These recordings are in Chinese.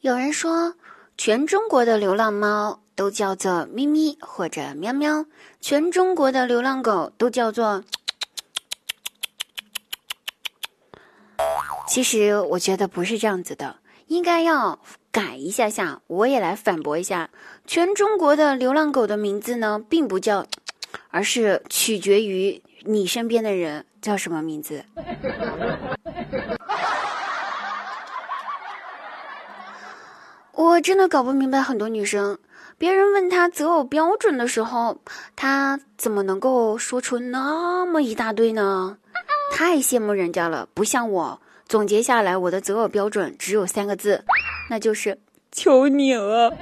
有人说，全中国的流浪猫都叫做咪咪或者喵喵，全中国的流浪狗都叫做。其实我觉得不是这样子的，应该要改一下下。我也来反驳一下，全中国的流浪狗的名字呢，并不叫，而是取决于你身边的人叫什么名字。我真的搞不明白很多女生，别人问她择偶标准的时候，她怎么能够说出那么一大堆呢？太羡慕人家了，不像我，总结下来我的择偶标准只有三个字，那就是求你了。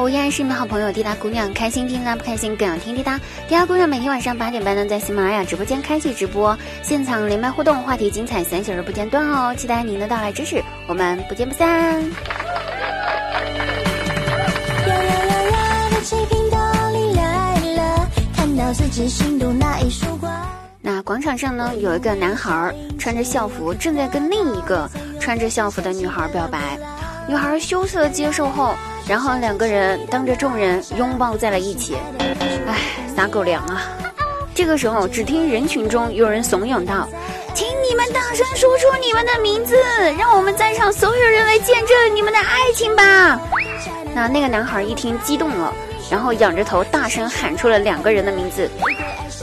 好，我依然是你们好朋友滴答姑娘，开心滴答不开心更要听滴答。滴答姑娘每天晚上八点半呢，在喜马拉雅直播间开启直播，现场连麦互动，话题精彩，三小时不间断哦！期待您的到来支持，我们不见不散。那广场上呢，有一个男孩穿着校服，正在跟另一个穿着校服的女孩表白，女孩羞涩接受后。然后两个人当着众人拥抱在了一起，唉，撒狗粮啊！这个时候，只听人群中有人怂恿道：“请你们大声说出你们的名字，让我们在场所有人来见证你们的爱情吧！”那那个男孩一听激动了，然后仰着头大声喊出了两个人的名字。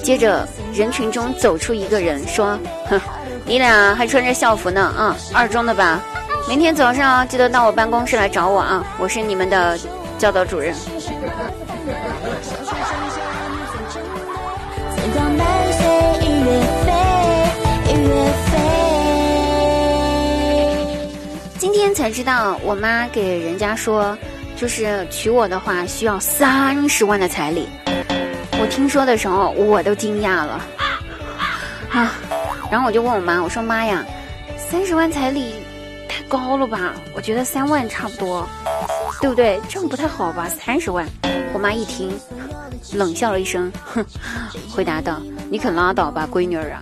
接着，人群中走出一个人说：“哼，你俩还穿着校服呢，啊，二中的吧？”明天早上记得到我办公室来找我啊！我是你们的教导主任。今天才知道，我妈给人家说，就是娶我的话需要三十万的彩礼。我听说的时候，我都惊讶了啊！然后我就问我妈，我说妈呀，三十万彩礼。高了吧？我觉得三万差不多，对不对？这样不太好吧？三十万，我妈一听，冷笑了一声，哼，回答道：“你可拉倒吧，闺女儿啊！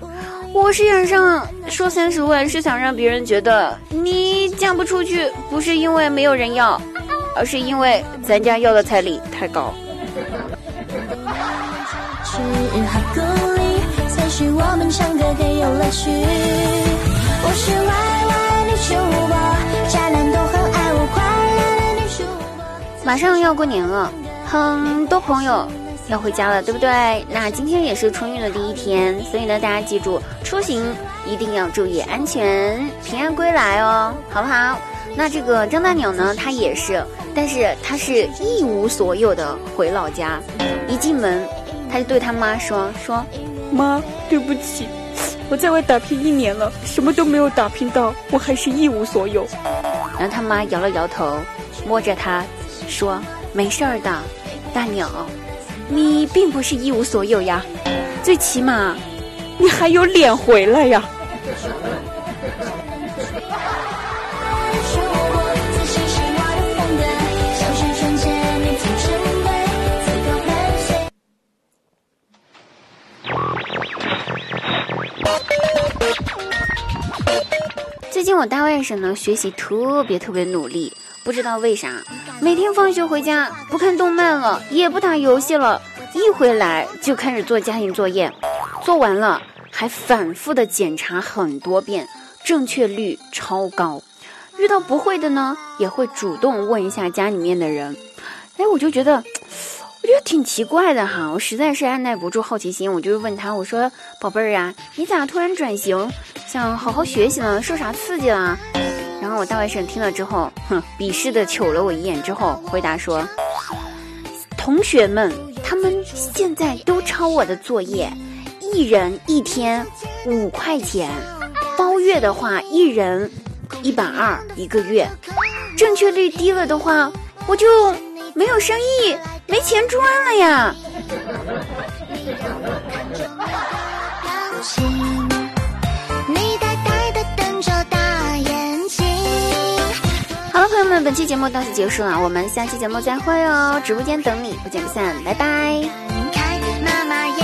我是脸上说三十万，是想让别人觉得你嫁不出去，不是因为没有人要，而是因为咱家要的彩礼太高。”马上要过年了，很多朋友要回家了，对不对？那今天也是春运的第一天，所以呢，大家记住出行一定要注意安全，平安归来哦，好不好？那这个张大鸟呢，他也是，但是他是一无所有的回老家，一进门他就对他妈说：“说妈，对不起。”我在外打拼一年了，什么都没有打拼到，我还是一无所有。然后他妈摇了摇头，摸着他说：“没事儿的，大鸟，你并不是一无所有呀，最起码你还有脸回来呀。”最近我大外甥呢学习特别特别努力，不知道为啥，每天放学回家不看动漫了，也不打游戏了，一回来就开始做家庭作业，做完了还反复的检查很多遍，正确率超高。遇到不会的呢，也会主动问一下家里面的人。哎，我就觉得，我觉得挺奇怪的哈，我实在是按耐不住好奇心，我就问他，我说：“宝贝儿啊，你咋突然转型？”想好好学习了，受啥刺激了？然后我大外甥听了之后，哼，鄙视的瞅了我一眼之后，回答说：“同学们，他们现在都抄我的作业，一人一天五块钱，包月的话，一人一百二一个月。正确率低了的话，我就没有生意，没钱赚了呀。好了，朋友们，本期节目到此结束了，我们下期节目再会哦，直播间等你，不见不散，拜拜。开妈妈。